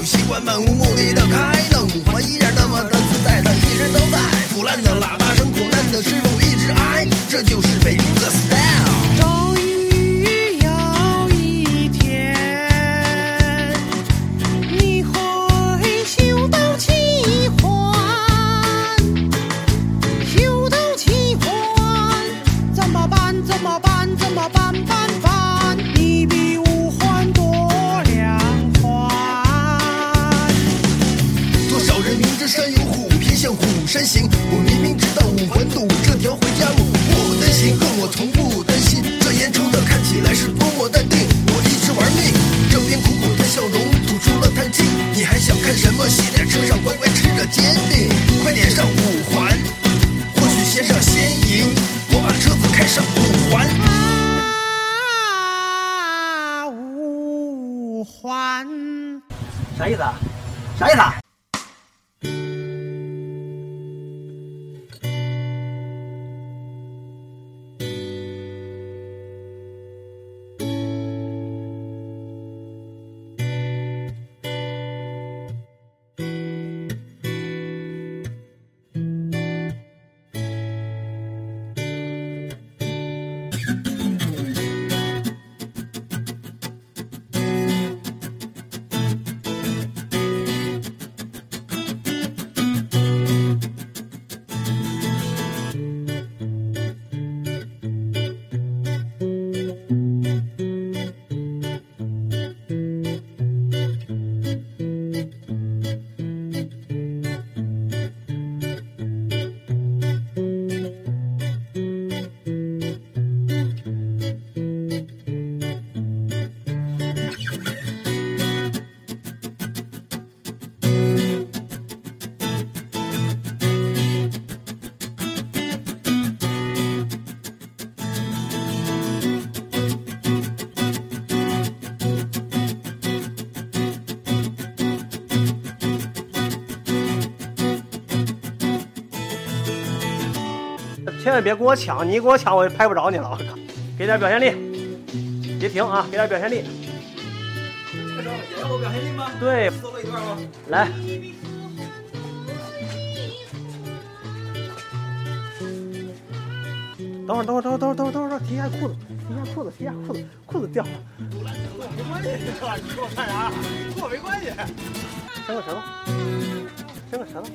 有习惯漫无目的的开弄，还依然那么的自在的，一直都在。腐烂的喇叭声，苦难的师傅一直挨，这就是北京的 style。终于有一天，你会修到齐环，修到齐环，怎么办？怎么办？怎么办？办办？少人明知山有虎，偏向虎山行。我明明知道五环堵这条回家路，我不担心，可我从不担心。这烟抽的看起来是多么淡定，我一直玩命。这边苦苦的笑容吐出了叹气。你还想看什么戏？在车上乖乖吃着煎饼，快点上五环，或许先上先赢。我把车子开上五环。啊，五环。啥意思啊？啥意思啊？千万别跟我抢，你一给我抢我就拍不着你了。我靠，给点表现力，别停啊，给点表现力。这个时候也要我表现力吗？对，solo 一段吗？来，等会儿，等会儿，等会儿，等会儿，等会儿，等会儿，提一下裤子，提一下裤子，提一下裤子，裤子掉了，没关系？你给我看啥？跟我没关系。伸个舌头，伸个舌头。